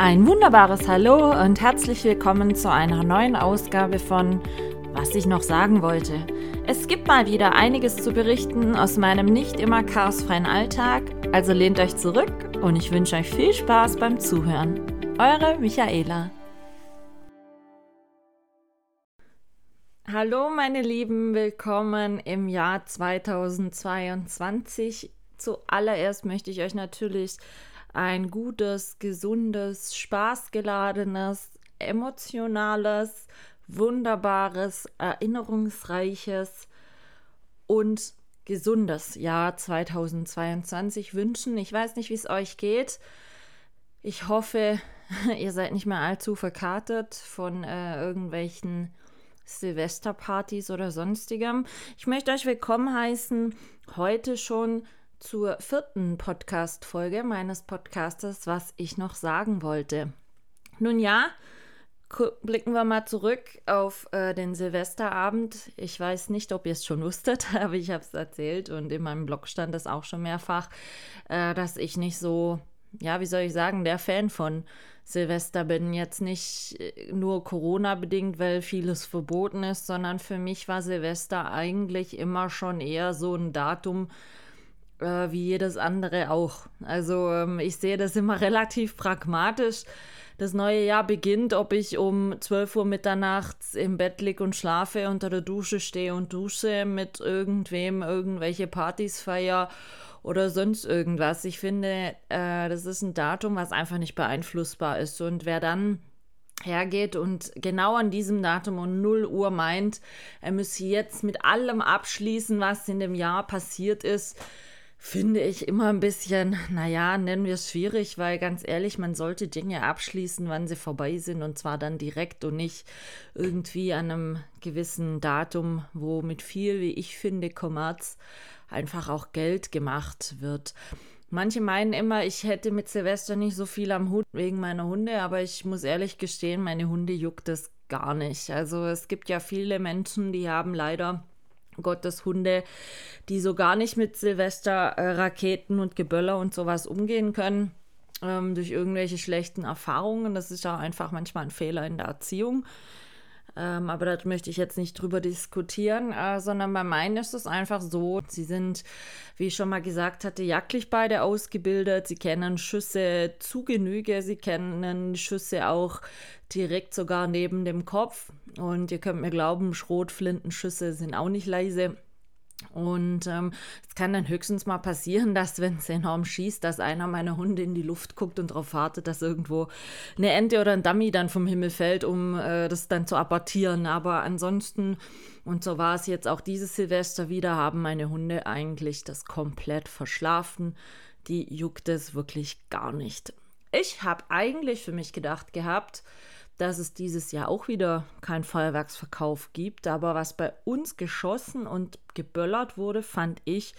Ein wunderbares Hallo und herzlich willkommen zu einer neuen Ausgabe von Was ich noch sagen wollte. Es gibt mal wieder einiges zu berichten aus meinem nicht immer chaosfreien Alltag, also lehnt euch zurück und ich wünsche euch viel Spaß beim Zuhören. Eure Michaela. Hallo meine Lieben, willkommen im Jahr 2022. Zuallererst möchte ich euch natürlich ein gutes, gesundes, spaßgeladenes, emotionales, wunderbares, erinnerungsreiches und gesundes Jahr 2022 wünschen. Ich weiß nicht, wie es euch geht. Ich hoffe, ihr seid nicht mehr allzu verkartet von äh, irgendwelchen Silvesterpartys oder sonstigem. Ich möchte euch willkommen heißen, heute schon zur vierten Podcast-Folge meines Podcastes, was ich noch sagen wollte. Nun ja, blicken wir mal zurück auf äh, den Silvesterabend. Ich weiß nicht, ob ihr es schon wusstet, aber ich habe es erzählt und in meinem Blog stand es auch schon mehrfach, äh, dass ich nicht so, ja, wie soll ich sagen, der Fan von Silvester bin. Jetzt nicht äh, nur Corona-bedingt, weil vieles verboten ist, sondern für mich war Silvester eigentlich immer schon eher so ein Datum, wie jedes andere auch. Also ähm, ich sehe das immer relativ pragmatisch. Das neue Jahr beginnt, ob ich um 12 Uhr mitternachts im Bett liege und schlafe, unter der Dusche stehe und dusche, mit irgendwem irgendwelche Partys feier oder sonst irgendwas. Ich finde, äh, das ist ein Datum, was einfach nicht beeinflussbar ist. Und wer dann hergeht und genau an diesem Datum um 0 Uhr meint, er müsse jetzt mit allem abschließen, was in dem Jahr passiert ist, finde ich immer ein bisschen, naja, nennen wir es schwierig, weil ganz ehrlich, man sollte Dinge abschließen, wann sie vorbei sind und zwar dann direkt und nicht irgendwie an einem gewissen Datum, wo mit viel, wie ich finde, Kommerz einfach auch Geld gemacht wird. Manche meinen immer, ich hätte mit Silvester nicht so viel am Hut wegen meiner Hunde, aber ich muss ehrlich gestehen, meine Hunde juckt es gar nicht. Also es gibt ja viele Menschen, die haben leider Gottes Hunde, die so gar nicht mit Silvester-Raketen und Geböller und sowas umgehen können, ähm, durch irgendwelche schlechten Erfahrungen. Das ist ja einfach manchmal ein Fehler in der Erziehung. Ähm, aber da möchte ich jetzt nicht drüber diskutieren, äh, sondern bei meinen ist es einfach so, sie sind, wie ich schon mal gesagt hatte, jagdlich beide ausgebildet. Sie kennen Schüsse zu Genüge, sie kennen Schüsse auch direkt sogar neben dem Kopf. Und ihr könnt mir glauben, Schrotflintenschüsse sind auch nicht leise. Und ähm, es kann dann höchstens mal passieren, dass, wenn es enorm schießt, dass einer meiner Hunde in die Luft guckt und darauf wartet, dass irgendwo eine Ente oder ein Dummy dann vom Himmel fällt, um äh, das dann zu abortieren. Aber ansonsten, und so war es jetzt auch dieses Silvester wieder, haben meine Hunde eigentlich das komplett verschlafen. Die juckt es wirklich gar nicht. Ich habe eigentlich für mich gedacht gehabt, dass es dieses Jahr auch wieder keinen Feuerwerksverkauf gibt. Aber was bei uns geschossen und geböllert wurde, fand ich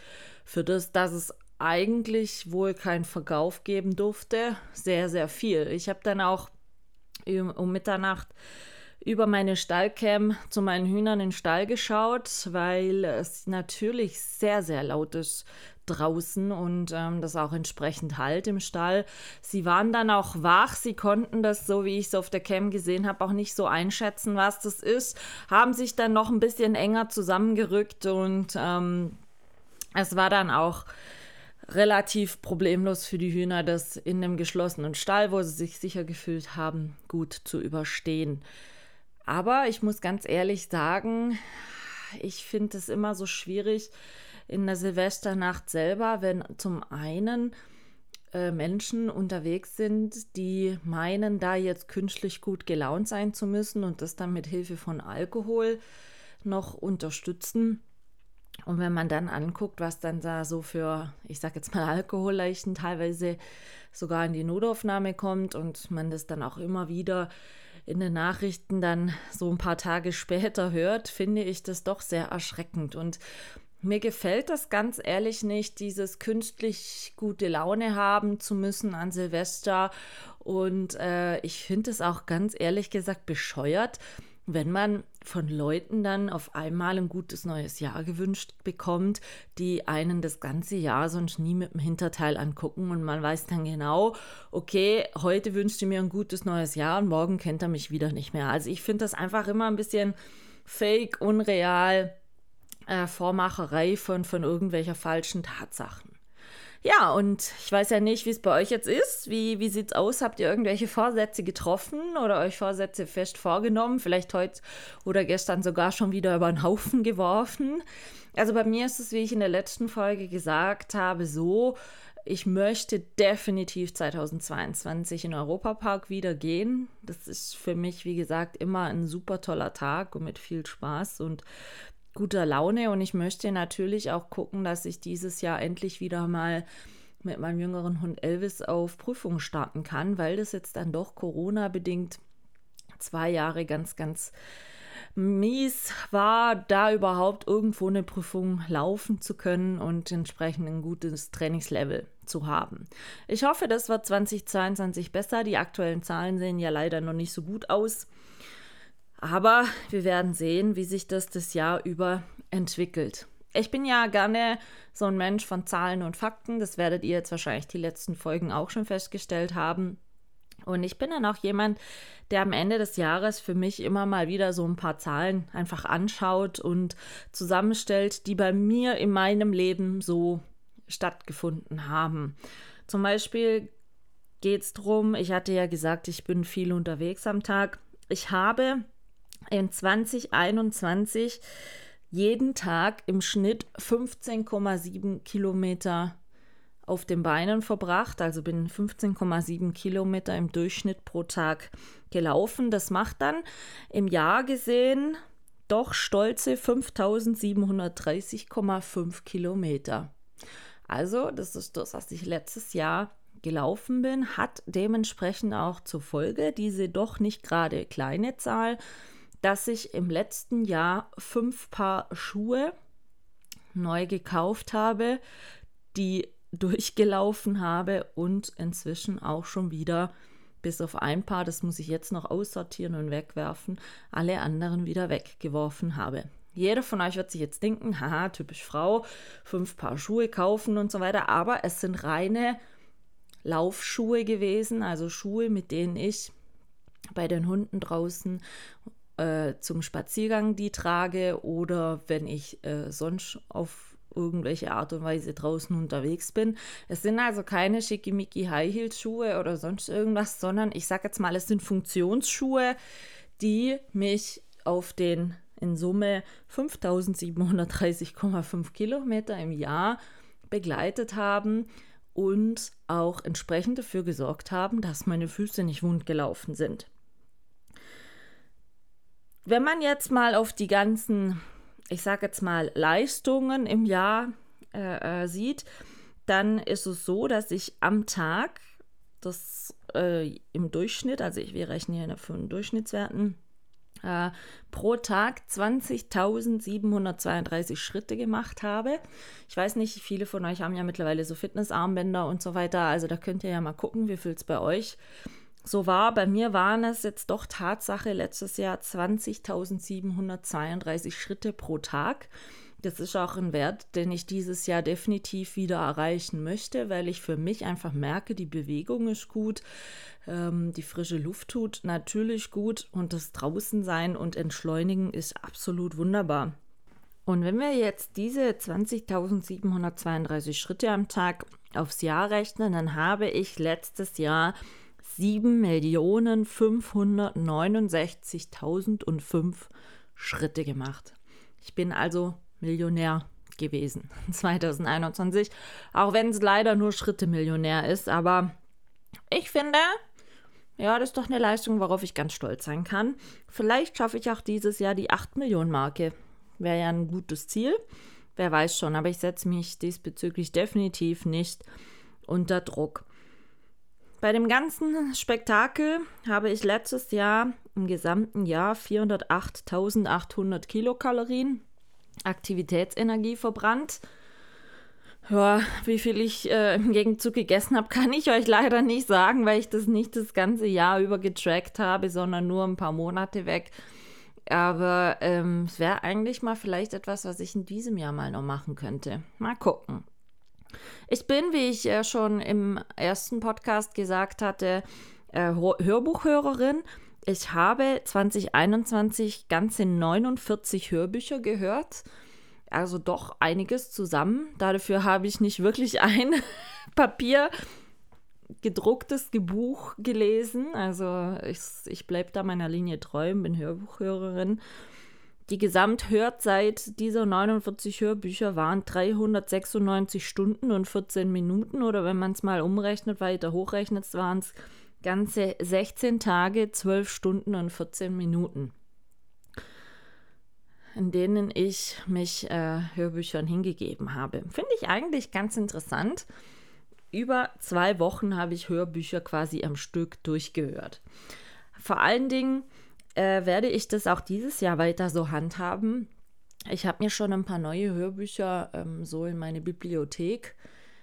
für das, dass es eigentlich wohl keinen Verkauf geben durfte, sehr, sehr viel. Ich habe dann auch um Mitternacht über meine Stallcam zu meinen Hühnern in den Stall geschaut, weil es natürlich sehr, sehr laut ist draußen und ähm, das auch entsprechend halt im Stall. Sie waren dann auch wach, sie konnten das, so wie ich es auf der Cam gesehen habe, auch nicht so einschätzen, was das ist, haben sich dann noch ein bisschen enger zusammengerückt und ähm, es war dann auch relativ problemlos für die Hühner, das in einem geschlossenen Stall, wo sie sich sicher gefühlt haben, gut zu überstehen. Aber ich muss ganz ehrlich sagen, ich finde es immer so schwierig, in der Silvesternacht selber, wenn zum einen äh, Menschen unterwegs sind, die meinen, da jetzt künstlich gut gelaunt sein zu müssen und das dann mit Hilfe von Alkohol noch unterstützen. Und wenn man dann anguckt, was dann da so für, ich sag jetzt mal, Alkoholleichen teilweise sogar in die Notaufnahme kommt und man das dann auch immer wieder in den Nachrichten dann so ein paar Tage später hört, finde ich das doch sehr erschreckend. Und mir gefällt das ganz ehrlich nicht, dieses künstlich gute Laune haben zu müssen an Silvester. Und äh, ich finde es auch ganz ehrlich gesagt bescheuert, wenn man von Leuten dann auf einmal ein gutes neues Jahr gewünscht bekommt, die einen das ganze Jahr sonst nie mit dem Hinterteil angucken und man weiß dann genau, okay, heute wünscht ihr mir ein gutes neues Jahr und morgen kennt er mich wieder nicht mehr. Also ich finde das einfach immer ein bisschen fake, unreal, äh, Vormacherei von, von irgendwelcher falschen Tatsachen. Ja, und ich weiß ja nicht, wie es bei euch jetzt ist. Wie, wie sieht es aus? Habt ihr irgendwelche Vorsätze getroffen oder euch Vorsätze fest vorgenommen? Vielleicht heute oder gestern sogar schon wieder über den Haufen geworfen? Also bei mir ist es, wie ich in der letzten Folge gesagt habe, so, ich möchte definitiv 2022 in Europapark wieder gehen. Das ist für mich, wie gesagt, immer ein super toller Tag und mit viel Spaß. Und guter Laune und ich möchte natürlich auch gucken, dass ich dieses Jahr endlich wieder mal mit meinem jüngeren Hund Elvis auf Prüfung starten kann, weil das jetzt dann doch Corona-bedingt zwei Jahre ganz, ganz mies war, da überhaupt irgendwo eine Prüfung laufen zu können und entsprechend ein gutes Trainingslevel zu haben. Ich hoffe, das wird 2022 besser. Die aktuellen Zahlen sehen ja leider noch nicht so gut aus. Aber wir werden sehen, wie sich das das Jahr über entwickelt. Ich bin ja gerne so ein Mensch von Zahlen und Fakten. Das werdet ihr jetzt wahrscheinlich die letzten Folgen auch schon festgestellt haben. Und ich bin dann auch jemand, der am Ende des Jahres für mich immer mal wieder so ein paar Zahlen einfach anschaut und zusammenstellt, die bei mir in meinem Leben so stattgefunden haben. Zum Beispiel geht es darum, ich hatte ja gesagt, ich bin viel unterwegs am Tag. Ich habe in 2021 jeden Tag im Schnitt 15,7 Kilometer auf den Beinen verbracht, also bin 15,7 Kilometer im Durchschnitt pro Tag gelaufen. Das macht dann im Jahr gesehen doch stolze 5730,5 Kilometer. Also, das ist das, was ich letztes Jahr gelaufen bin, hat dementsprechend auch zur Folge diese doch nicht gerade kleine Zahl dass ich im letzten Jahr fünf Paar Schuhe neu gekauft habe, die durchgelaufen habe und inzwischen auch schon wieder bis auf ein Paar, das muss ich jetzt noch aussortieren und wegwerfen, alle anderen wieder weggeworfen habe. Jeder von euch wird sich jetzt denken, haha, typisch Frau, fünf Paar Schuhe kaufen und so weiter, aber es sind reine Laufschuhe gewesen, also Schuhe, mit denen ich bei den Hunden draußen äh, zum Spaziergang die trage oder wenn ich äh, sonst auf irgendwelche Art und Weise draußen unterwegs bin. Es sind also keine schickimicki High Heel Schuhe oder sonst irgendwas, sondern ich sage jetzt mal, es sind Funktionsschuhe, die mich auf den in Summe 5730,5 Kilometer im Jahr begleitet haben und auch entsprechend dafür gesorgt haben, dass meine Füße nicht wund gelaufen sind. Wenn man jetzt mal auf die ganzen, ich sage jetzt mal, Leistungen im Jahr äh, äh, sieht, dann ist es so, dass ich am Tag das äh, im Durchschnitt, also ich, wir rechnen hier von Durchschnittswerten, äh, pro Tag 20.732 Schritte gemacht habe. Ich weiß nicht, viele von euch haben ja mittlerweile so Fitnessarmbänder und so weiter, also da könnt ihr ja mal gucken, wie viel es bei euch so war. Bei mir waren es jetzt doch Tatsache letztes Jahr 20.732 Schritte pro Tag. Das ist auch ein Wert, den ich dieses Jahr definitiv wieder erreichen möchte, weil ich für mich einfach merke, die Bewegung ist gut, ähm, die frische Luft tut natürlich gut und das Draußensein und Entschleunigen ist absolut wunderbar. Und wenn wir jetzt diese 20.732 Schritte am Tag aufs Jahr rechnen, dann habe ich letztes Jahr 7.569.005 Schritte gemacht. Ich bin also Millionär gewesen 2021, auch wenn es leider nur Schritte Millionär ist, aber ich finde, ja, das ist doch eine Leistung, worauf ich ganz stolz sein kann. Vielleicht schaffe ich auch dieses Jahr die 8 Millionen Marke. Wäre ja ein gutes Ziel. Wer weiß schon, aber ich setze mich diesbezüglich definitiv nicht unter Druck. Bei dem ganzen Spektakel habe ich letztes Jahr im gesamten Jahr 408.800 Kilokalorien Aktivitätsenergie verbrannt. Ja, wie viel ich äh, im Gegenzug gegessen habe, kann ich euch leider nicht sagen, weil ich das nicht das ganze Jahr über getrackt habe, sondern nur ein paar Monate weg. Aber ähm, es wäre eigentlich mal vielleicht etwas, was ich in diesem Jahr mal noch machen könnte. Mal gucken. Ich bin, wie ich ja schon im ersten Podcast gesagt hatte, äh, Hörbuchhörerin. Ich habe 2021 ganze 49 Hörbücher gehört. Also doch einiges zusammen. Dafür habe ich nicht wirklich ein Papier gedrucktes Buch gelesen. Also ich, ich bleibe da meiner Linie treu, bin Hörbuchhörerin. Die Gesamthörzeit dieser 49 Hörbücher waren 396 Stunden und 14 Minuten. Oder wenn man es mal umrechnet, weiter hochrechnet, waren es ganze 16 Tage, 12 Stunden und 14 Minuten, in denen ich mich äh, Hörbüchern hingegeben habe. Finde ich eigentlich ganz interessant. Über zwei Wochen habe ich Hörbücher quasi am Stück durchgehört. Vor allen Dingen äh, werde ich das auch dieses Jahr weiter so handhaben. Ich habe mir schon ein paar neue Hörbücher ähm, so in meine Bibliothek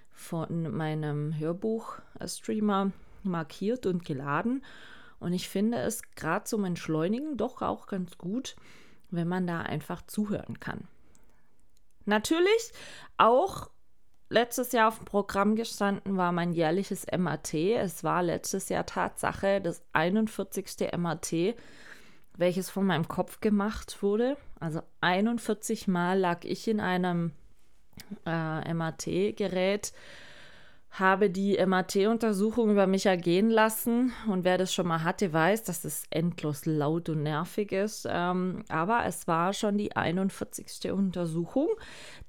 von meinem Hörbuch-Streamer markiert und geladen. Und ich finde es gerade zum Entschleunigen doch auch ganz gut, wenn man da einfach zuhören kann. Natürlich auch letztes Jahr auf dem Programm gestanden war mein jährliches MAT. Es war letztes Jahr Tatsache das 41. MAT, welches von meinem Kopf gemacht wurde. Also 41 Mal lag ich in einem äh, MAT-Gerät habe die MAT-Untersuchung über mich ergehen lassen. Und wer das schon mal hatte, weiß, dass es endlos laut und nervig ist. Ähm, aber es war schon die 41. Untersuchung,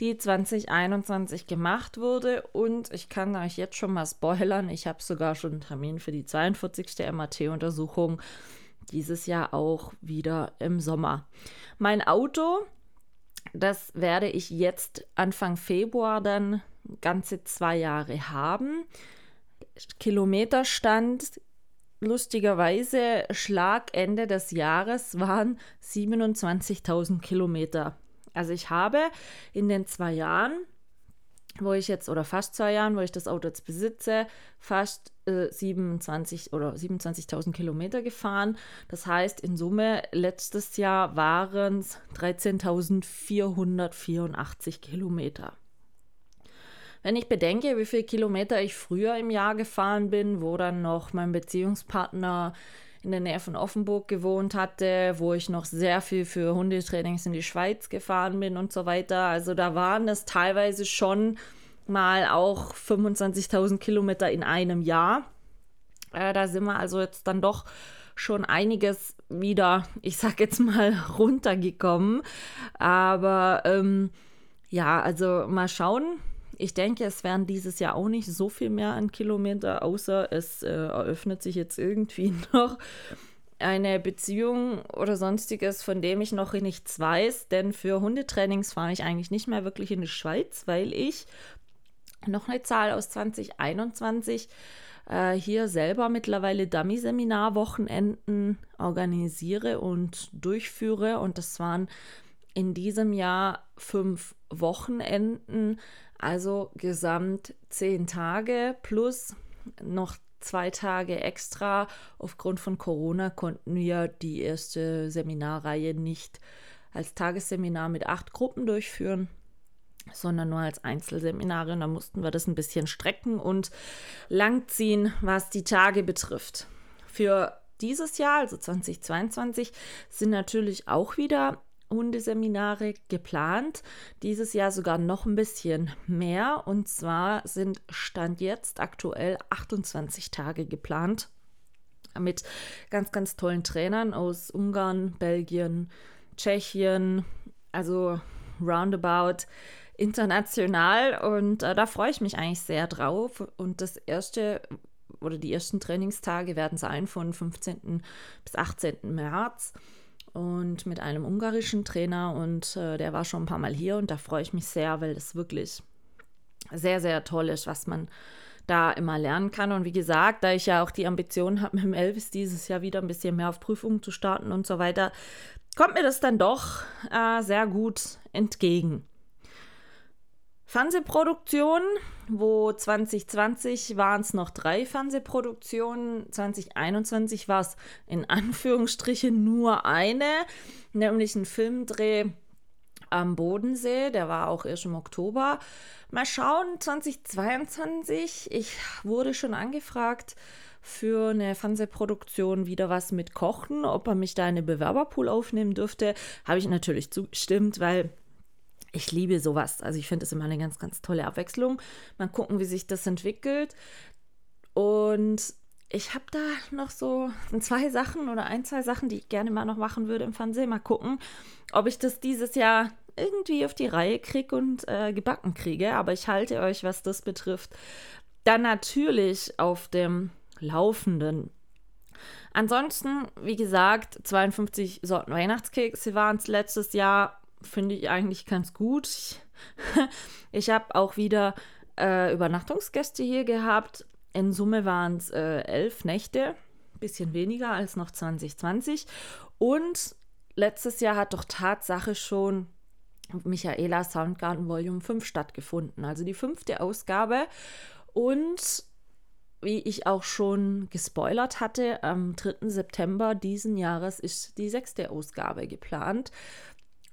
die 2021 gemacht wurde. Und ich kann euch jetzt schon mal spoilern, ich habe sogar schon einen Termin für die 42. MAT-Untersuchung. Dieses Jahr auch wieder im Sommer. Mein Auto, das werde ich jetzt Anfang Februar dann ganze zwei Jahre haben. Kilometerstand lustigerweise Schlagende des Jahres waren 27.000 Kilometer. Also ich habe in den zwei Jahren, wo ich jetzt, oder fast zwei Jahren, wo ich das Auto jetzt besitze, fast äh, 27 oder 27.000 Kilometer gefahren. Das heißt, in Summe letztes Jahr waren es 13.484 Kilometer. Wenn ich bedenke, wie viele Kilometer ich früher im Jahr gefahren bin, wo dann noch mein Beziehungspartner in der Nähe von Offenburg gewohnt hatte, wo ich noch sehr viel für Hundetrainings in die Schweiz gefahren bin und so weiter. Also da waren es teilweise schon mal auch 25.000 Kilometer in einem Jahr. Äh, da sind wir also jetzt dann doch schon einiges wieder, ich sag jetzt mal, runtergekommen. Aber ähm, ja, also mal schauen. Ich denke, es werden dieses Jahr auch nicht so viel mehr an Kilometer, außer es äh, eröffnet sich jetzt irgendwie noch eine Beziehung oder sonstiges, von dem ich noch nichts weiß. Denn für Hundetrainings fahre ich eigentlich nicht mehr wirklich in die Schweiz, weil ich noch eine Zahl aus 2021 äh, hier selber mittlerweile Dummy-Seminar-Wochenenden organisiere und durchführe. Und das waren in diesem Jahr fünf Wochenenden also gesamt zehn Tage plus noch zwei Tage extra. Aufgrund von Corona konnten wir die erste Seminarreihe nicht als Tagesseminar mit acht Gruppen durchführen, sondern nur als Einzelseminare. Und da mussten wir das ein bisschen strecken und langziehen, was die Tage betrifft. Für dieses Jahr, also 2022, sind natürlich auch wieder Hundeseminare geplant. Dieses Jahr sogar noch ein bisschen mehr. Und zwar sind Stand jetzt aktuell 28 Tage geplant. Mit ganz, ganz tollen Trainern aus Ungarn, Belgien, Tschechien. Also roundabout international. Und äh, da freue ich mich eigentlich sehr drauf. Und das erste oder die ersten Trainingstage werden sein von 15. bis 18. März und mit einem ungarischen Trainer und äh, der war schon ein paar Mal hier und da freue ich mich sehr, weil das wirklich sehr, sehr toll ist, was man da immer lernen kann. Und wie gesagt, da ich ja auch die Ambition habe, mit dem Elvis dieses Jahr wieder ein bisschen mehr auf Prüfungen zu starten und so weiter, kommt mir das dann doch äh, sehr gut entgegen. Fernsehproduktionen, wo 2020 waren es noch drei Fernsehproduktionen, 2021 war es in Anführungsstrichen nur eine, nämlich ein Filmdreh am Bodensee, der war auch erst im Oktober. Mal schauen, 2022, ich wurde schon angefragt für eine Fernsehproduktion wieder was mit Kochen, ob er mich da in eine Bewerberpool aufnehmen dürfte, habe ich natürlich zugestimmt, weil ich liebe sowas. Also ich finde es immer eine ganz, ganz tolle Abwechslung. Mal gucken, wie sich das entwickelt. Und ich habe da noch so zwei Sachen oder ein, zwei Sachen, die ich gerne mal noch machen würde im Fernsehen. Mal gucken, ob ich das dieses Jahr irgendwie auf die Reihe kriege und äh, gebacken kriege. Aber ich halte euch, was das betrifft, dann natürlich auf dem Laufenden. Ansonsten, wie gesagt, 52 Sorten Weihnachtskekse waren es letztes Jahr finde ich eigentlich ganz gut. Ich, ich habe auch wieder äh, Übernachtungsgäste hier gehabt. In Summe waren es äh, elf Nächte, bisschen weniger als noch 2020. Und letztes Jahr hat doch Tatsache schon Michaela Soundgarden Volume 5 stattgefunden, also die fünfte Ausgabe. Und wie ich auch schon gespoilert hatte, am 3. September diesen Jahres ist die sechste Ausgabe geplant.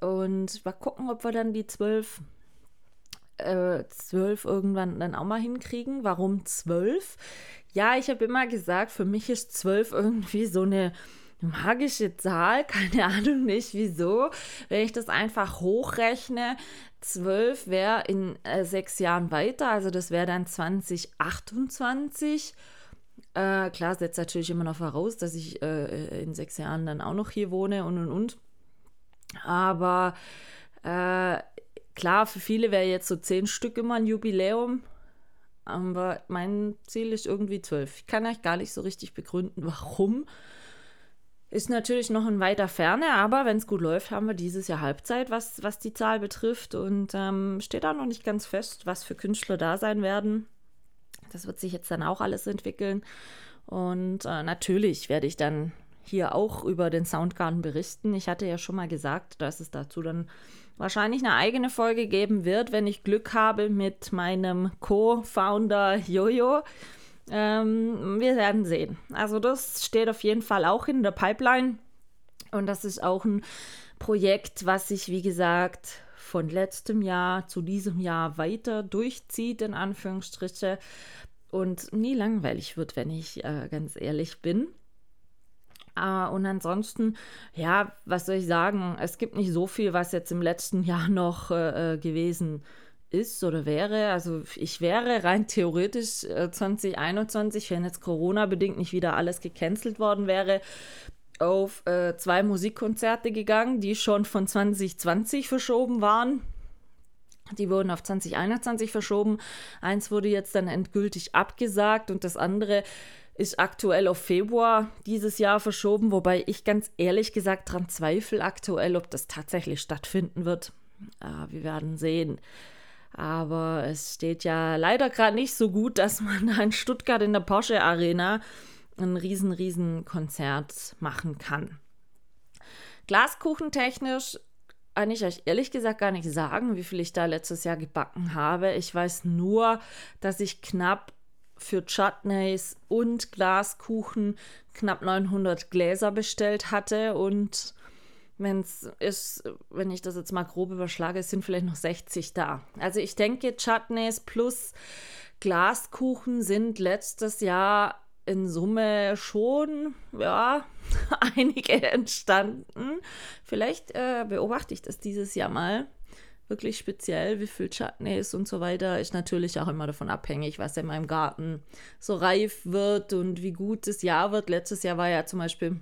Und mal gucken, ob wir dann die zwölf, äh, zwölf irgendwann dann auch mal hinkriegen. Warum zwölf? Ja, ich habe immer gesagt, für mich ist zwölf irgendwie so eine magische Zahl, keine Ahnung nicht wieso. Wenn ich das einfach hochrechne, zwölf wäre in äh, sechs Jahren weiter, also das wäre dann 2028. Äh, klar, setzt natürlich immer noch voraus, dass ich äh, in sechs Jahren dann auch noch hier wohne und und und. Aber äh, klar, für viele wäre jetzt so zehn Stück immer ein Jubiläum. Aber mein Ziel ist irgendwie zwölf. Ich kann euch gar nicht so richtig begründen, warum. Ist natürlich noch in weiter Ferne, aber wenn es gut läuft, haben wir dieses Jahr Halbzeit, was, was die Zahl betrifft. Und ähm, steht auch noch nicht ganz fest, was für Künstler da sein werden. Das wird sich jetzt dann auch alles entwickeln. Und äh, natürlich werde ich dann hier auch über den Soundgarden berichten. Ich hatte ja schon mal gesagt, dass es dazu dann wahrscheinlich eine eigene Folge geben wird, wenn ich Glück habe mit meinem Co-Founder Jojo. Ähm, wir werden sehen. Also das steht auf jeden Fall auch in der Pipeline und das ist auch ein Projekt, was sich, wie gesagt, von letztem Jahr zu diesem Jahr weiter durchzieht, in Anführungsstriche, und nie langweilig wird, wenn ich äh, ganz ehrlich bin. Uh, und ansonsten, ja, was soll ich sagen? Es gibt nicht so viel, was jetzt im letzten Jahr noch äh, äh gewesen ist oder wäre. Also ich wäre rein theoretisch äh, 2021, wenn jetzt Corona-bedingt nicht wieder alles gecancelt worden wäre, auf äh, zwei Musikkonzerte gegangen, die schon von 2020 verschoben waren. Die wurden auf 2021 verschoben. Eins wurde jetzt dann endgültig abgesagt und das andere ist aktuell auf Februar dieses Jahr verschoben, wobei ich ganz ehrlich gesagt daran zweifle aktuell, ob das tatsächlich stattfinden wird. Ah, wir werden sehen. Aber es steht ja leider gerade nicht so gut, dass man in Stuttgart in der Porsche Arena ein riesen, riesen Konzert machen kann. Glaskuchentechnisch kann ich euch ehrlich gesagt gar nicht sagen, wie viel ich da letztes Jahr gebacken habe. Ich weiß nur, dass ich knapp für Chutneys und Glaskuchen knapp 900 Gläser bestellt hatte und wenn es ist, wenn ich das jetzt mal grob überschlage, sind vielleicht noch 60 da. Also ich denke, Chutneys plus Glaskuchen sind letztes Jahr in Summe schon, ja, einige entstanden. Vielleicht äh, beobachte ich das dieses Jahr mal wirklich speziell, wie viel Chutneys und so weiter, ist natürlich auch immer davon abhängig, was in meinem Garten so reif wird und wie gut das Jahr wird. Letztes Jahr war ja zum Beispiel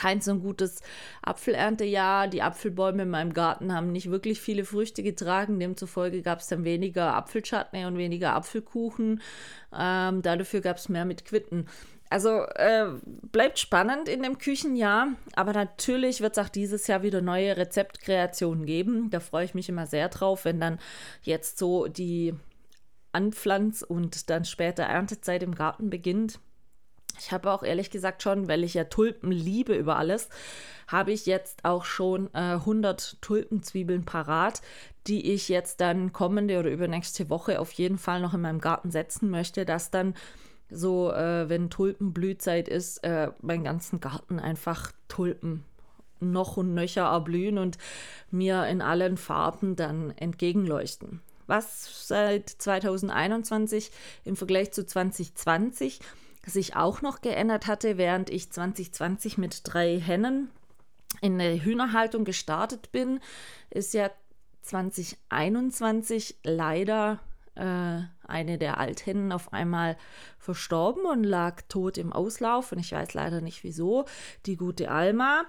kein so gutes Apfelerntejahr. Die Apfelbäume in meinem Garten haben nicht wirklich viele Früchte getragen. Demzufolge gab es dann weniger Apfelchutney und weniger Apfelkuchen. Ähm, dafür gab es mehr mit Quitten. Also äh, bleibt spannend in dem Küchenjahr, aber natürlich wird es auch dieses Jahr wieder neue Rezeptkreationen geben. Da freue ich mich immer sehr drauf, wenn dann jetzt so die Anpflanz- und dann später Erntezeit im Garten beginnt. Ich habe auch ehrlich gesagt schon, weil ich ja Tulpen liebe über alles, habe ich jetzt auch schon äh, 100 Tulpenzwiebeln parat, die ich jetzt dann kommende oder übernächste Woche auf jeden Fall noch in meinem Garten setzen möchte, dass dann so, äh, wenn Tulpenblühzeit ist, äh, meinen ganzen Garten einfach Tulpen noch und nöcher erblühen und mir in allen Farben dann entgegenleuchten. Was seit 2021 im Vergleich zu 2020 sich auch noch geändert hatte, während ich 2020 mit drei Hennen in der Hühnerhaltung gestartet bin, ist ja 2021 leider äh, eine der Althennen auf einmal verstorben und lag tot im Auslauf. Und ich weiß leider nicht wieso. Die gute Alma.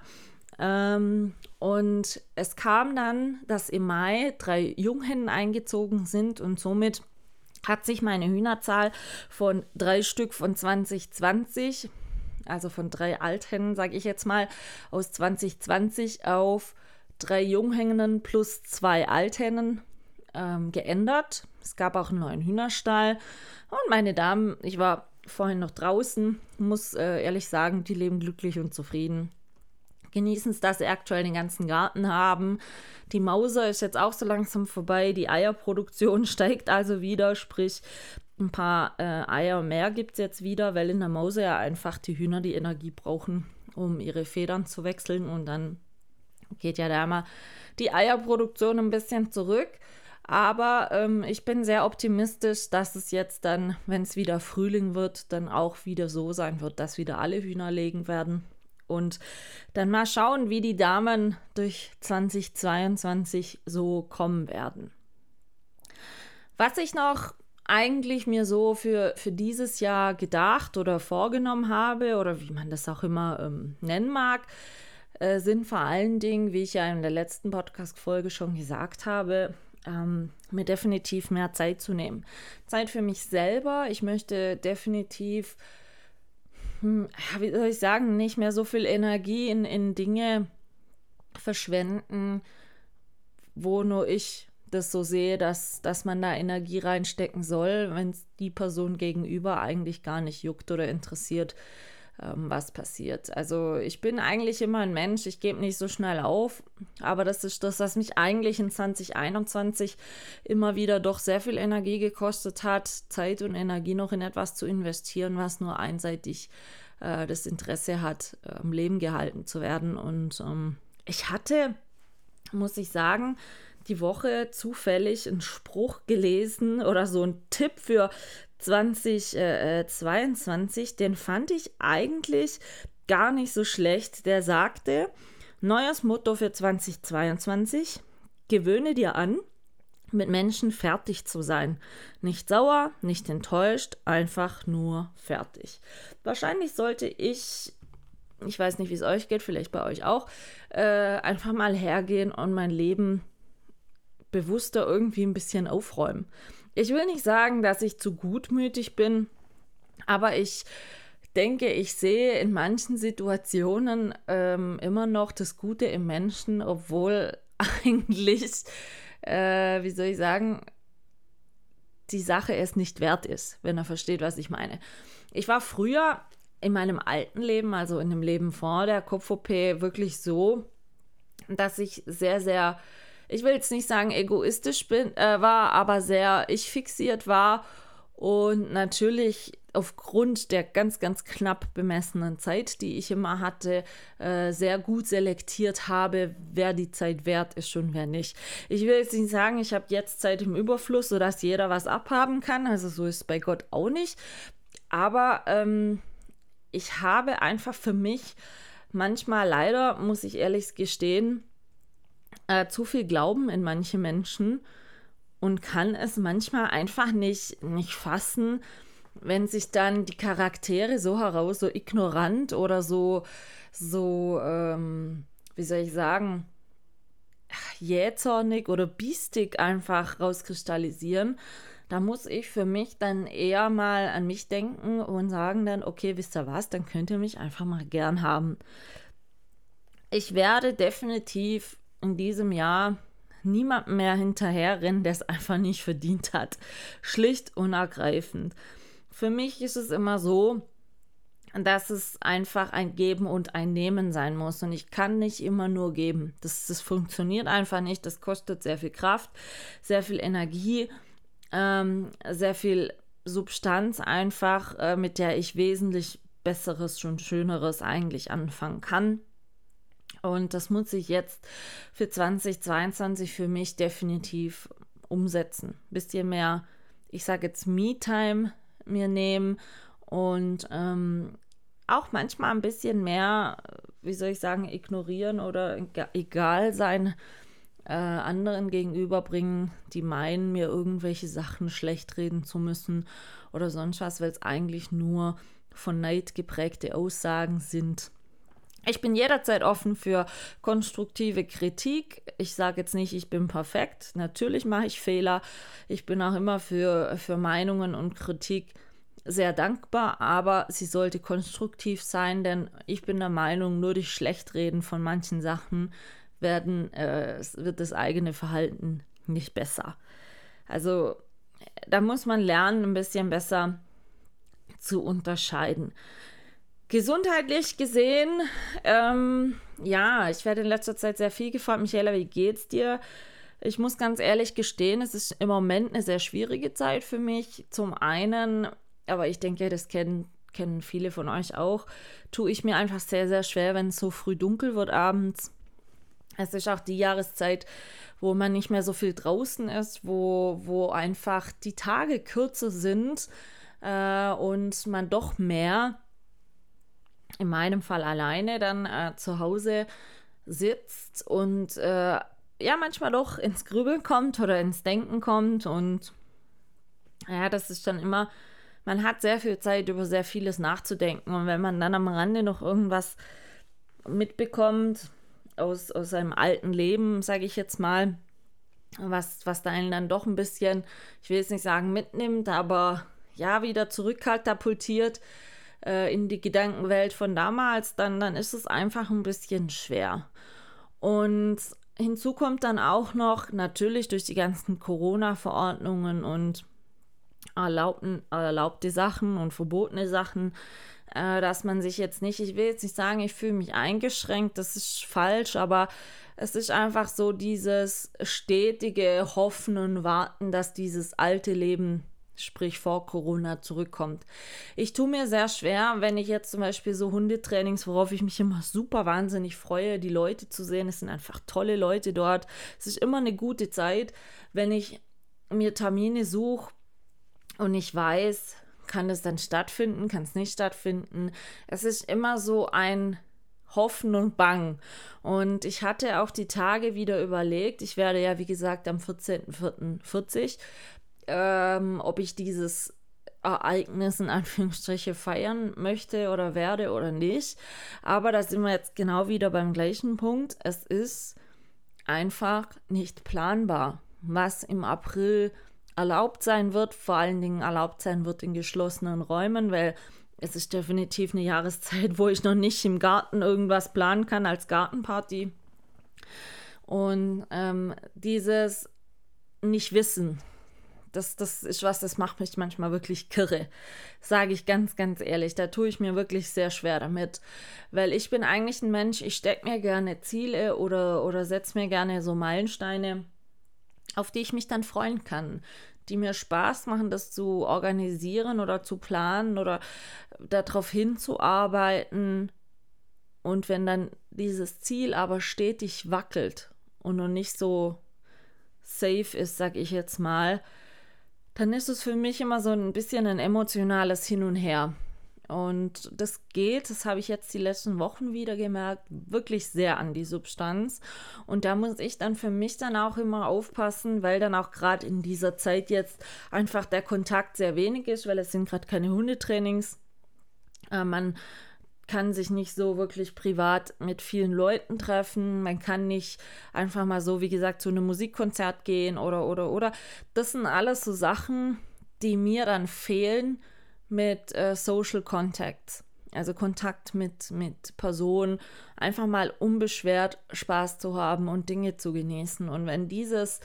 Ähm, und es kam dann, dass im Mai drei Junghennen eingezogen sind und somit hat sich meine Hühnerzahl von drei Stück von 2020, also von drei Althennen, sage ich jetzt mal, aus 2020 auf drei Junghennen plus zwei Althennen ähm, geändert. Es gab auch einen neuen Hühnerstall. Und meine Damen, ich war vorhin noch draußen, muss äh, ehrlich sagen, die leben glücklich und zufrieden. Genießen es, dass sie aktuell den ganzen Garten haben. Die Mauser ist jetzt auch so langsam vorbei. Die Eierproduktion steigt also wieder, sprich ein paar äh, Eier mehr gibt es jetzt wieder, weil in der Mauser ja einfach die Hühner die Energie brauchen, um ihre Federn zu wechseln und dann geht ja da mal die Eierproduktion ein bisschen zurück. Aber ähm, ich bin sehr optimistisch, dass es jetzt dann, wenn es wieder Frühling wird, dann auch wieder so sein wird, dass wieder alle Hühner legen werden. Und dann mal schauen, wie die Damen durch 2022 so kommen werden. Was ich noch eigentlich mir so für, für dieses Jahr gedacht oder vorgenommen habe, oder wie man das auch immer ähm, nennen mag, äh, sind vor allen Dingen, wie ich ja in der letzten Podcast-Folge schon gesagt habe, ähm, mir definitiv mehr Zeit zu nehmen. Zeit für mich selber. Ich möchte definitiv, hm, wie soll ich sagen, nicht mehr so viel Energie in, in Dinge verschwenden, wo nur ich das so sehe, dass, dass man da Energie reinstecken soll, wenn es die Person gegenüber eigentlich gar nicht juckt oder interessiert, ähm, was passiert. Also ich bin eigentlich immer ein Mensch, ich gebe nicht so schnell auf, aber das ist das, was mich eigentlich in 2021 immer wieder doch sehr viel Energie gekostet hat, Zeit und Energie noch in etwas zu investieren, was nur einseitig äh, das Interesse hat, am Leben gehalten zu werden. Und ähm, ich hatte, muss ich sagen, die Woche zufällig einen Spruch gelesen oder so ein Tipp für 2022, den fand ich eigentlich gar nicht so schlecht. Der sagte, neues Motto für 2022, gewöhne dir an, mit Menschen fertig zu sein. Nicht sauer, nicht enttäuscht, einfach nur fertig. Wahrscheinlich sollte ich, ich weiß nicht, wie es euch geht, vielleicht bei euch auch, äh, einfach mal hergehen und mein Leben bewusster irgendwie ein bisschen aufräumen. Ich will nicht sagen, dass ich zu gutmütig bin, aber ich denke, ich sehe in manchen Situationen ähm, immer noch das Gute im Menschen, obwohl eigentlich, äh, wie soll ich sagen, die Sache es nicht wert ist, wenn er versteht, was ich meine. Ich war früher in meinem alten Leben, also in dem Leben vor der Kopf-OP, wirklich so, dass ich sehr, sehr ich will jetzt nicht sagen egoistisch bin, äh, war, aber sehr ich fixiert war und natürlich aufgrund der ganz, ganz knapp bemessenen Zeit, die ich immer hatte, äh, sehr gut selektiert habe, wer die Zeit wert ist und wer nicht. Ich will jetzt nicht sagen, ich habe jetzt Zeit im Überfluss, sodass jeder was abhaben kann. Also so ist es bei Gott auch nicht. Aber ähm, ich habe einfach für mich manchmal leider, muss ich ehrlich gestehen, äh, zu viel Glauben in manche Menschen und kann es manchmal einfach nicht, nicht fassen, wenn sich dann die Charaktere so heraus, so ignorant oder so, so, ähm, wie soll ich sagen, jähzornig oder biestig einfach rauskristallisieren, da muss ich für mich dann eher mal an mich denken und sagen dann, okay, wisst ihr was, dann könnt ihr mich einfach mal gern haben. Ich werde definitiv in diesem Jahr niemand mehr hinterherrennen, der es einfach nicht verdient hat. Schlicht und ergreifend. Für mich ist es immer so, dass es einfach ein Geben und ein Nehmen sein muss. Und ich kann nicht immer nur geben. Das, das funktioniert einfach nicht. Das kostet sehr viel Kraft, sehr viel Energie, ähm, sehr viel Substanz einfach, äh, mit der ich wesentlich Besseres und Schöneres eigentlich anfangen kann. Und das muss ich jetzt für 2022 für mich definitiv umsetzen. Bisschen mehr, ich sage jetzt Me-Time mir nehmen und ähm, auch manchmal ein bisschen mehr, wie soll ich sagen, ignorieren oder egal sein äh, anderen gegenüberbringen, die meinen, mir irgendwelche Sachen schlecht reden zu müssen oder sonst was, weil es eigentlich nur von Neid geprägte Aussagen sind. Ich bin jederzeit offen für konstruktive Kritik. Ich sage jetzt nicht, ich bin perfekt. Natürlich mache ich Fehler. Ich bin auch immer für, für Meinungen und Kritik sehr dankbar, aber sie sollte konstruktiv sein, denn ich bin der Meinung, nur durch Schlechtreden von manchen Sachen werden, äh, wird das eigene Verhalten nicht besser. Also da muss man lernen, ein bisschen besser zu unterscheiden. Gesundheitlich gesehen, ähm, ja, ich werde in letzter Zeit sehr viel gefragt, Michaela, wie geht's dir? Ich muss ganz ehrlich gestehen, es ist im Moment eine sehr schwierige Zeit für mich. Zum einen, aber ich denke, das kennen, kennen viele von euch auch, tue ich mir einfach sehr, sehr schwer, wenn es so früh dunkel wird abends. Es ist auch die Jahreszeit, wo man nicht mehr so viel draußen ist, wo, wo einfach die Tage kürzer sind äh, und man doch mehr, in meinem Fall alleine, dann äh, zu Hause sitzt und äh, ja, manchmal doch ins Grübeln kommt oder ins Denken kommt und ja, das ist dann immer, man hat sehr viel Zeit, über sehr vieles nachzudenken. Und wenn man dann am Rande noch irgendwas mitbekommt aus, aus seinem alten Leben, sage ich jetzt mal, was, was da einen dann doch ein bisschen, ich will jetzt nicht sagen mitnimmt, aber ja, wieder zurückkatapultiert in die Gedankenwelt von damals, dann, dann ist es einfach ein bisschen schwer. Und hinzu kommt dann auch noch, natürlich durch die ganzen Corona-Verordnungen und erlaubten, erlaubte Sachen und verbotene Sachen, äh, dass man sich jetzt nicht, ich will jetzt nicht sagen, ich fühle mich eingeschränkt, das ist falsch, aber es ist einfach so dieses stetige Hoffen und Warten, dass dieses alte Leben sprich vor Corona, zurückkommt. Ich tue mir sehr schwer, wenn ich jetzt zum Beispiel so Hundetrainings, worauf ich mich immer super wahnsinnig freue, die Leute zu sehen. Es sind einfach tolle Leute dort. Es ist immer eine gute Zeit, wenn ich mir Termine suche und ich weiß, kann es dann stattfinden, kann es nicht stattfinden. Es ist immer so ein Hoffen und Bang. Und ich hatte auch die Tage wieder überlegt, ich werde ja, wie gesagt, am 14.04.40 ähm, ob ich dieses Ereignis in Anführungsstriche feiern möchte oder werde oder nicht. Aber da sind wir jetzt genau wieder beim gleichen Punkt. Es ist einfach nicht planbar, was im April erlaubt sein wird, vor allen Dingen erlaubt sein wird in geschlossenen Räumen, weil es ist definitiv eine Jahreszeit, wo ich noch nicht im Garten irgendwas planen kann als Gartenparty. Und ähm, dieses Nicht-Wissen, das, das ist was, das macht mich manchmal wirklich kirre. Sage ich ganz, ganz ehrlich. Da tue ich mir wirklich sehr schwer damit. Weil ich bin eigentlich ein Mensch, ich stecke mir gerne Ziele oder, oder setze mir gerne so Meilensteine, auf die ich mich dann freuen kann. Die mir Spaß machen, das zu organisieren oder zu planen oder darauf hinzuarbeiten. Und wenn dann dieses Ziel aber stetig wackelt und noch nicht so safe ist, sag ich jetzt mal, dann ist es für mich immer so ein bisschen ein emotionales Hin und Her. Und das geht, das habe ich jetzt die letzten Wochen wieder gemerkt, wirklich sehr an die Substanz. Und da muss ich dann für mich dann auch immer aufpassen, weil dann auch gerade in dieser Zeit jetzt einfach der Kontakt sehr wenig ist, weil es sind gerade keine Hundetrainings. Äh, man kann sich nicht so wirklich privat mit vielen Leuten treffen. Man kann nicht einfach mal so, wie gesagt, zu einem Musikkonzert gehen oder, oder, oder. Das sind alles so Sachen, die mir dann fehlen mit äh, Social Contacts. Also Kontakt mit, mit Personen, einfach mal unbeschwert Spaß zu haben und Dinge zu genießen. Und wenn dieses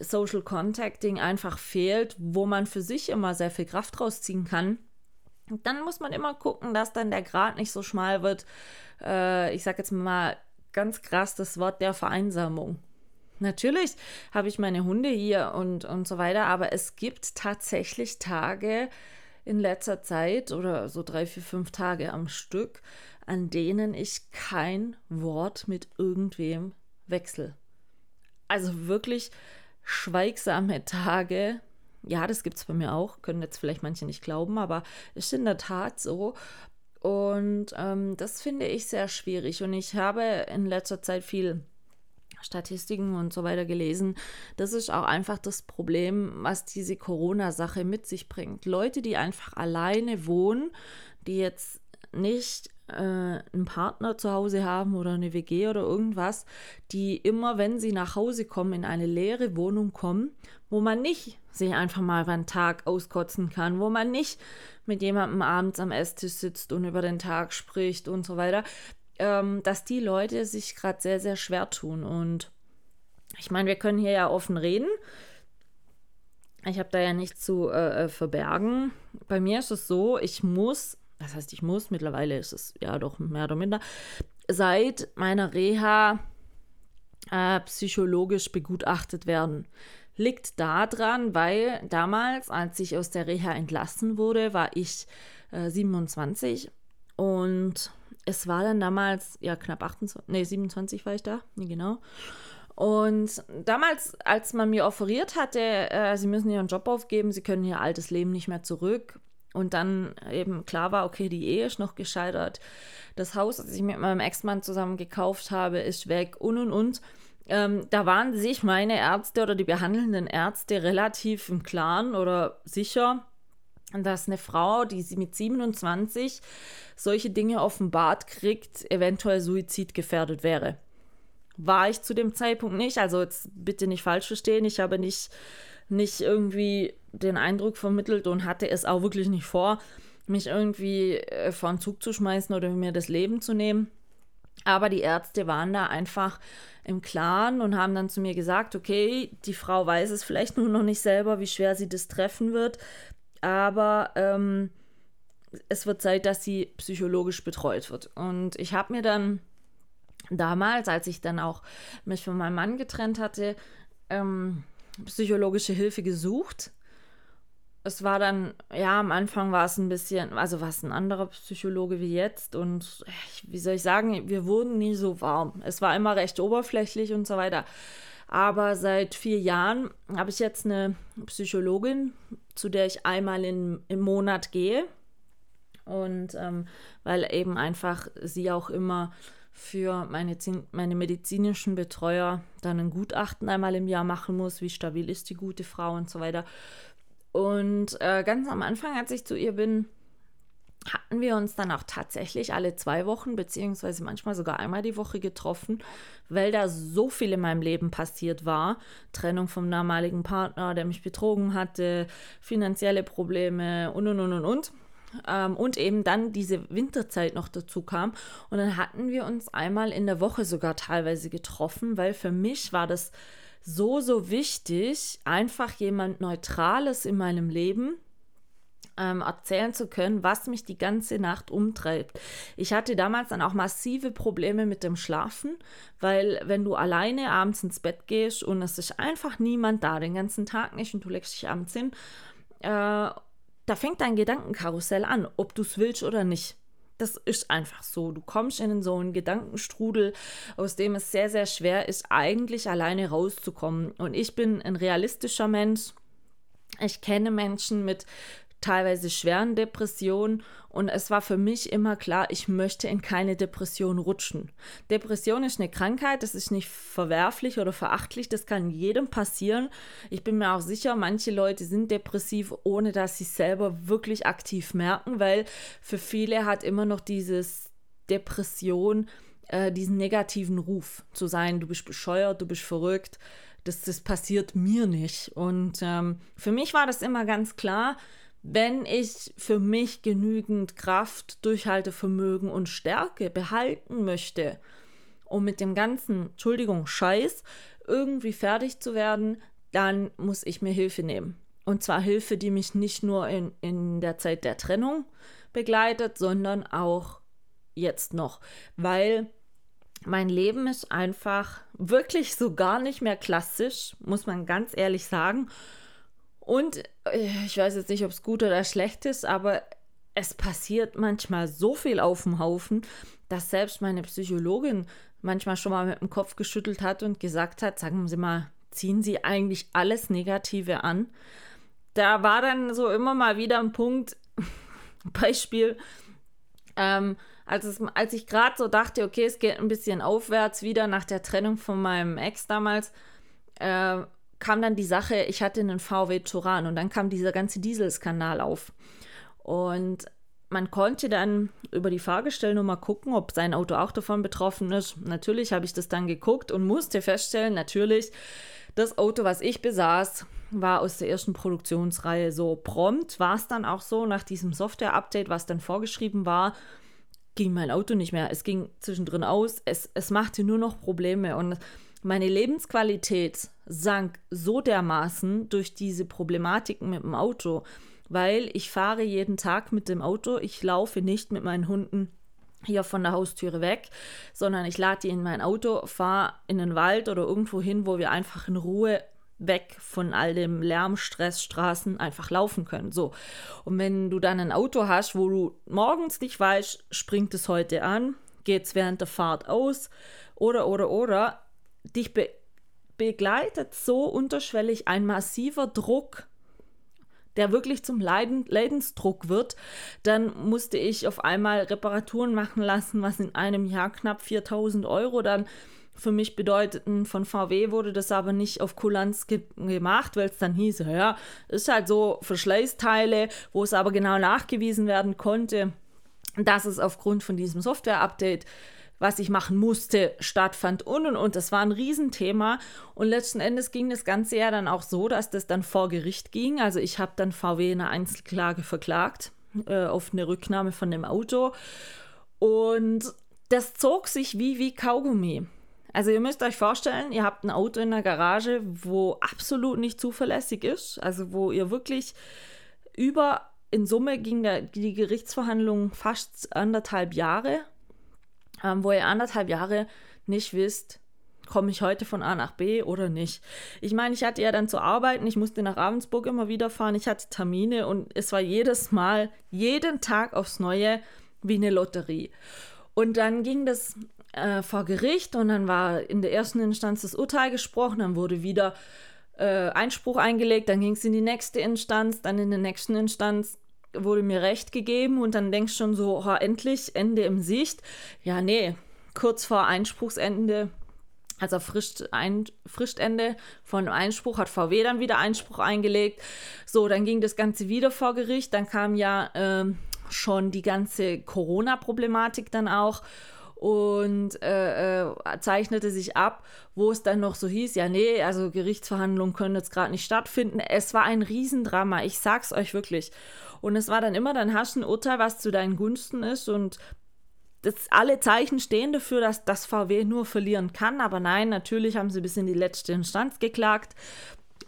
Social Contacting einfach fehlt, wo man für sich immer sehr viel Kraft rausziehen kann, dann muss man immer gucken, dass dann der Grad nicht so schmal wird. Äh, ich sage jetzt mal ganz krass das Wort der Vereinsamung. Natürlich habe ich meine Hunde hier und, und so weiter, aber es gibt tatsächlich Tage in letzter Zeit oder so drei, vier, fünf Tage am Stück, an denen ich kein Wort mit irgendwem wechsle. Also wirklich schweigsame Tage. Ja, das gibt es bei mir auch, können jetzt vielleicht manche nicht glauben, aber ist in der Tat so. Und ähm, das finde ich sehr schwierig. Und ich habe in letzter Zeit viel Statistiken und so weiter gelesen. Das ist auch einfach das Problem, was diese Corona-Sache mit sich bringt. Leute, die einfach alleine wohnen, die jetzt nicht einen Partner zu Hause haben oder eine WG oder irgendwas, die immer, wenn sie nach Hause kommen, in eine leere Wohnung kommen, wo man nicht sich einfach mal einen Tag auskotzen kann, wo man nicht mit jemandem abends am Esstisch sitzt und über den Tag spricht und so weiter ähm, dass die Leute sich gerade sehr, sehr schwer tun. Und ich meine, wir können hier ja offen reden. Ich habe da ja nichts zu äh, äh, verbergen. Bei mir ist es so, ich muss, das heißt, ich muss, mittlerweile ist es ja doch mehr oder minder, seit meiner Reha äh, psychologisch begutachtet werden. Liegt daran, weil damals, als ich aus der Reha entlassen wurde, war ich äh, 27 und es war dann damals, ja, knapp 28, nee, 27 war ich da, nee, genau. Und damals, als man mir offeriert hatte, äh, sie müssen ihren Job aufgeben, sie können ihr altes Leben nicht mehr zurück. Und dann eben klar war, okay, die Ehe ist noch gescheitert. Das Haus, das ich mit meinem Ex-Mann zusammen gekauft habe, ist weg und und und. Ähm, da waren sich meine Ärzte oder die behandelnden Ärzte relativ im Klaren oder sicher, dass eine Frau, die sie mit 27 solche Dinge offenbart kriegt, eventuell suizidgefährdet wäre. War ich zu dem Zeitpunkt nicht, also jetzt bitte nicht falsch verstehen, ich habe nicht, nicht irgendwie den Eindruck vermittelt und hatte es auch wirklich nicht vor, mich irgendwie äh, vor den Zug zu schmeißen oder mir das Leben zu nehmen. Aber die Ärzte waren da einfach im Klaren und haben dann zu mir gesagt, okay, die Frau weiß es vielleicht nur noch nicht selber, wie schwer sie das treffen wird aber ähm, es wird Zeit, dass sie psychologisch betreut wird. Und ich habe mir dann damals, als ich dann auch mich von meinem Mann getrennt hatte, ähm, psychologische Hilfe gesucht. Es war dann, ja, am Anfang war es ein bisschen, also war es ein anderer Psychologe wie jetzt und wie soll ich sagen, wir wurden nie so warm. Es war immer recht oberflächlich und so weiter. Aber seit vier Jahren habe ich jetzt eine Psychologin, zu der ich einmal in, im Monat gehe. Und ähm, weil eben einfach sie auch immer für meine, meine medizinischen Betreuer dann ein Gutachten einmal im Jahr machen muss, wie stabil ist die gute Frau und so weiter. Und äh, ganz am Anfang, als ich zu ihr bin, hatten wir uns dann auch tatsächlich alle zwei Wochen, beziehungsweise manchmal sogar einmal die Woche getroffen, weil da so viel in meinem Leben passiert war. Trennung vom damaligen Partner, der mich betrogen hatte, finanzielle Probleme und und und und und. Ähm, und eben dann diese Winterzeit noch dazu kam. Und dann hatten wir uns einmal in der Woche sogar teilweise getroffen, weil für mich war das so, so wichtig, einfach jemand Neutrales in meinem Leben ähm, erzählen zu können, was mich die ganze Nacht umtreibt. Ich hatte damals dann auch massive Probleme mit dem Schlafen, weil wenn du alleine abends ins Bett gehst und es ist einfach niemand da, den ganzen Tag nicht und du legst dich abends hin, äh, da fängt dein Gedankenkarussell an, ob du es willst oder nicht. Das ist einfach so. Du kommst in so einen Gedankenstrudel, aus dem es sehr, sehr schwer ist, eigentlich alleine rauszukommen. Und ich bin ein realistischer Mensch. Ich kenne Menschen mit teilweise schweren Depressionen und es war für mich immer klar, ich möchte in keine Depression rutschen. Depression ist eine Krankheit, das ist nicht verwerflich oder verachtlich, das kann jedem passieren. Ich bin mir auch sicher, manche Leute sind depressiv, ohne dass sie es selber wirklich aktiv merken, weil für viele hat immer noch dieses Depression äh, diesen negativen Ruf zu sein, du bist bescheuert, du bist verrückt. Das, das passiert mir nicht. Und ähm, für mich war das immer ganz klar, wenn ich für mich genügend Kraft, Durchhaltevermögen und Stärke behalten möchte, um mit dem ganzen, Entschuldigung, Scheiß irgendwie fertig zu werden, dann muss ich mir Hilfe nehmen. Und zwar Hilfe, die mich nicht nur in, in der Zeit der Trennung begleitet, sondern auch jetzt noch, weil mein Leben ist einfach wirklich so gar nicht mehr klassisch, muss man ganz ehrlich sagen. Und äh, ich weiß jetzt nicht, ob es gut oder schlecht ist, aber es passiert manchmal so viel auf dem Haufen, dass selbst meine Psychologin manchmal schon mal mit dem Kopf geschüttelt hat und gesagt hat, sagen Sie mal, ziehen Sie eigentlich alles Negative an? Da war dann so immer mal wieder ein Punkt, Beispiel, ähm, als, es, als ich gerade so dachte, okay, es geht ein bisschen aufwärts wieder nach der Trennung von meinem Ex damals, äh, kam dann die Sache, ich hatte einen VW Turan und dann kam dieser ganze Dieselskandal auf. Und man konnte dann über die Fahrgestellnummer gucken, ob sein Auto auch davon betroffen ist. Natürlich habe ich das dann geguckt und musste feststellen, natürlich, das Auto, was ich besaß, war aus der ersten Produktionsreihe so prompt. War es dann auch so, nach diesem Software-Update, was dann vorgeschrieben war, ging mein Auto nicht mehr. Es ging zwischendrin aus. Es, es machte nur noch Probleme. Und meine Lebensqualität sank so dermaßen durch diese Problematiken mit dem Auto, weil ich fahre jeden Tag mit dem Auto. Ich laufe nicht mit meinen Hunden hier von der Haustüre weg, sondern ich lade die in mein Auto, fahre in den Wald oder irgendwo hin, wo wir einfach in Ruhe weg von all dem Lärm, Stress, Straßen einfach laufen können. So. Und wenn du dann ein Auto hast, wo du morgens nicht weißt, springt es heute an, geht es während der Fahrt aus oder, oder, oder, dich be begleitet so unterschwellig ein massiver Druck, der wirklich zum Leiden, Leidensdruck wird, dann musste ich auf einmal Reparaturen machen lassen, was in einem Jahr knapp 4000 Euro dann für mich bedeuteten. Von VW wurde das aber nicht auf Kulanz ge gemacht, weil es dann hieß, ja, ist halt so Verschleißteile, wo es aber genau nachgewiesen werden konnte, dass es aufgrund von diesem Software-Update was ich machen musste, stattfand und und und. Das war ein Riesenthema. Und letzten Endes ging das Ganze ja dann auch so, dass das dann vor Gericht ging. Also ich habe dann VW in einer Einzelklage verklagt äh, auf eine Rücknahme von dem Auto. Und das zog sich wie, wie Kaugummi. Also ihr müsst euch vorstellen, ihr habt ein Auto in der Garage, wo absolut nicht zuverlässig ist, also wo ihr wirklich über, in Summe ging der, die Gerichtsverhandlung fast anderthalb Jahre, ähm, wo ihr anderthalb Jahre nicht wisst, komme ich heute von A nach B oder nicht. Ich meine, ich hatte ja dann zu arbeiten, ich musste nach Ravensburg immer wieder fahren, ich hatte Termine und es war jedes Mal, jeden Tag aufs Neue wie eine Lotterie. Und dann ging das äh, vor Gericht und dann war in der ersten Instanz das Urteil gesprochen, dann wurde wieder äh, Einspruch eingelegt, dann ging es in die nächste Instanz, dann in der nächsten Instanz wurde mir Recht gegeben und dann denkst schon so, oh, endlich, Ende im Sicht. Ja, nee, kurz vor Einspruchsende, also Frist, ein, Fristende von Einspruch hat VW dann wieder Einspruch eingelegt. So, dann ging das Ganze wieder vor Gericht, dann kam ja äh, schon die ganze Corona-Problematik dann auch und äh, äh, zeichnete sich ab, wo es dann noch so hieß, ja, nee, also Gerichtsverhandlungen können jetzt gerade nicht stattfinden. Es war ein Riesendrama, ich sag's euch wirklich. Und es war dann immer, dann hast du ein Urteil, was zu deinen Gunsten ist und das, alle Zeichen stehen dafür, dass das VW nur verlieren kann, aber nein, natürlich haben sie bis in die letzte Instanz geklagt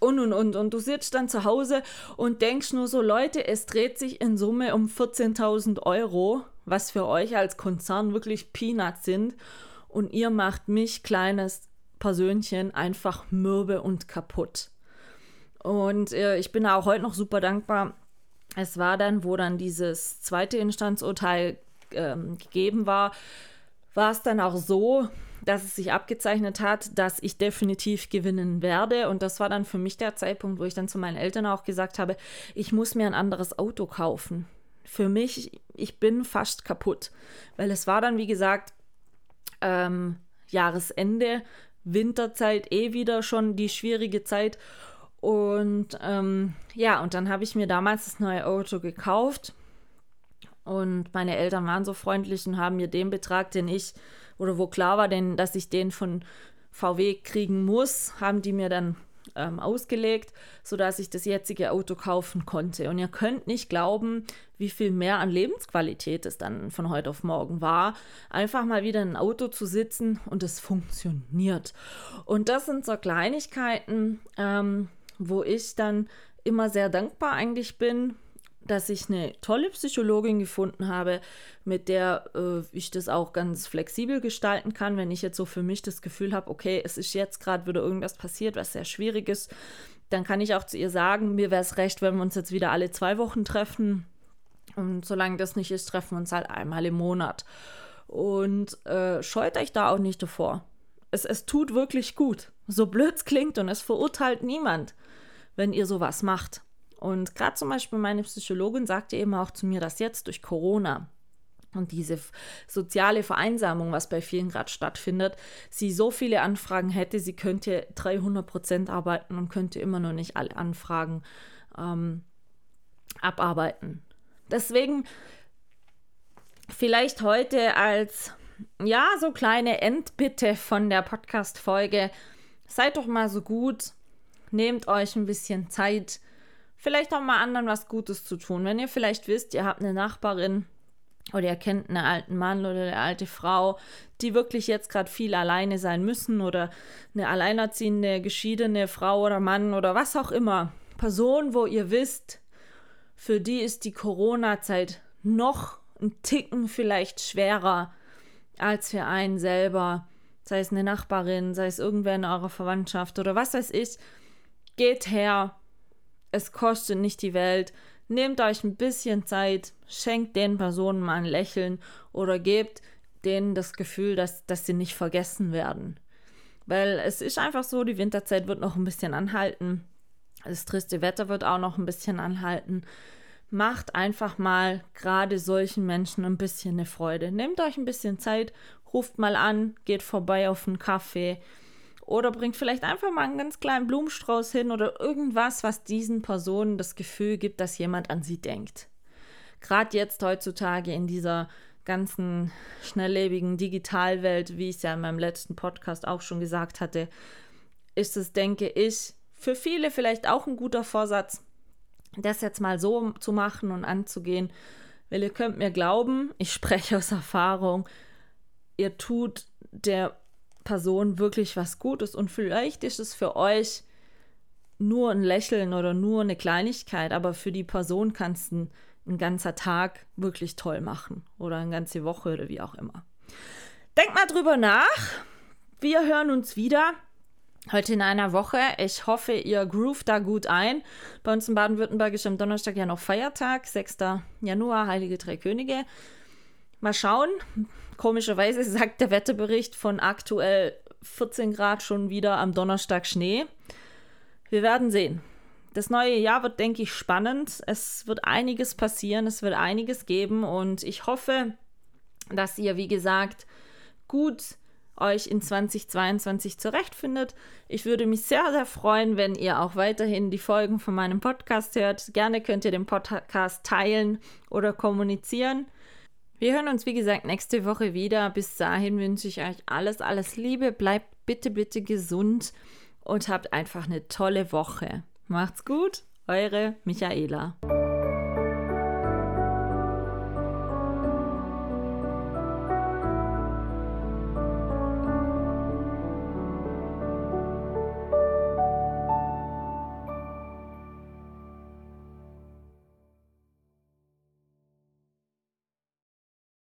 und und und. Und du sitzt dann zu Hause und denkst nur so, Leute, es dreht sich in Summe um 14.000 Euro was für euch als Konzern wirklich Peanuts sind und ihr macht mich, kleines Persönchen, einfach mürbe und kaputt. Und äh, ich bin auch heute noch super dankbar. Es war dann, wo dann dieses zweite Instanzurteil ähm, gegeben war, war es dann auch so, dass es sich abgezeichnet hat, dass ich definitiv gewinnen werde. Und das war dann für mich der Zeitpunkt, wo ich dann zu meinen Eltern auch gesagt habe, ich muss mir ein anderes Auto kaufen für mich, ich bin fast kaputt. Weil es war dann, wie gesagt, ähm, Jahresende, Winterzeit, eh wieder schon die schwierige Zeit. Und ähm, ja, und dann habe ich mir damals das neue Auto gekauft. Und meine Eltern waren so freundlich und haben mir den Betrag, den ich, oder wo klar war, denn, dass ich den von VW kriegen muss, haben die mir dann ähm, ausgelegt, sodass ich das jetzige Auto kaufen konnte. Und ihr könnt nicht glauben, wie viel mehr an Lebensqualität es dann von heute auf morgen war, einfach mal wieder in ein Auto zu sitzen und es funktioniert. Und das sind so Kleinigkeiten, ähm, wo ich dann immer sehr dankbar eigentlich bin, dass ich eine tolle Psychologin gefunden habe, mit der äh, ich das auch ganz flexibel gestalten kann, wenn ich jetzt so für mich das Gefühl habe, okay, es ist jetzt gerade wieder irgendwas passiert, was sehr schwierig ist, dann kann ich auch zu ihr sagen, mir wäre es recht, wenn wir uns jetzt wieder alle zwei Wochen treffen. Und solange das nicht ist, treffen wir uns halt einmal im Monat. Und äh, scheut euch da auch nicht davor. Es, es tut wirklich gut. So blöd es klingt und es verurteilt niemand, wenn ihr sowas macht. Und gerade zum Beispiel meine Psychologin sagte eben auch zu mir, dass jetzt durch Corona und diese soziale Vereinsamung, was bei vielen gerade stattfindet, sie so viele Anfragen hätte, sie könnte 300 Prozent arbeiten und könnte immer noch nicht alle Anfragen ähm, abarbeiten. Deswegen vielleicht heute als, ja, so kleine Endbitte von der Podcast-Folge, seid doch mal so gut, nehmt euch ein bisschen Zeit, vielleicht auch mal anderen was Gutes zu tun. Wenn ihr vielleicht wisst, ihr habt eine Nachbarin oder ihr kennt einen alten Mann oder eine alte Frau, die wirklich jetzt gerade viel alleine sein müssen oder eine alleinerziehende, geschiedene Frau oder Mann oder was auch immer. Person, wo ihr wisst, für die ist die Corona-Zeit noch ein Ticken vielleicht schwerer als für einen selber. Sei es eine Nachbarin, sei es irgendwer in eurer Verwandtschaft oder was weiß ich. Geht her, es kostet nicht die Welt. Nehmt euch ein bisschen Zeit, schenkt den Personen mal ein Lächeln oder gebt denen das Gefühl, dass, dass sie nicht vergessen werden. Weil es ist einfach so, die Winterzeit wird noch ein bisschen anhalten. Das triste Wetter wird auch noch ein bisschen anhalten. Macht einfach mal gerade solchen Menschen ein bisschen eine Freude. Nehmt euch ein bisschen Zeit, ruft mal an, geht vorbei auf einen Kaffee oder bringt vielleicht einfach mal einen ganz kleinen Blumenstrauß hin oder irgendwas, was diesen Personen das Gefühl gibt, dass jemand an sie denkt. Gerade jetzt heutzutage in dieser ganzen schnelllebigen Digitalwelt, wie ich es ja in meinem letzten Podcast auch schon gesagt hatte, ist es, denke ich, für viele vielleicht auch ein guter Vorsatz, das jetzt mal so zu machen und anzugehen. Weil ihr könnt mir glauben, ich spreche aus Erfahrung, ihr tut der Person wirklich was Gutes und vielleicht ist es für euch nur ein Lächeln oder nur eine Kleinigkeit, aber für die Person kannst du ein, ein ganzer Tag wirklich toll machen oder eine ganze Woche oder wie auch immer. Denkt mal drüber nach. Wir hören uns wieder heute in einer Woche. Ich hoffe, ihr groovt da gut ein. Bei uns in Baden-Württemberg ist am Donnerstag ja noch Feiertag, 6. Januar, Heilige Drei Könige. Mal schauen. Komischerweise sagt der Wetterbericht von aktuell 14 Grad schon wieder am Donnerstag Schnee. Wir werden sehen. Das neue Jahr wird, denke ich, spannend. Es wird einiges passieren, es wird einiges geben und ich hoffe, dass ihr, wie gesagt, gut euch in 2022 zurechtfindet. Ich würde mich sehr, sehr freuen, wenn ihr auch weiterhin die Folgen von meinem Podcast hört. Gerne könnt ihr den Podcast teilen oder kommunizieren. Wir hören uns, wie gesagt, nächste Woche wieder. Bis dahin wünsche ich euch alles, alles Liebe. Bleibt bitte, bitte gesund und habt einfach eine tolle Woche. Macht's gut, eure Michaela.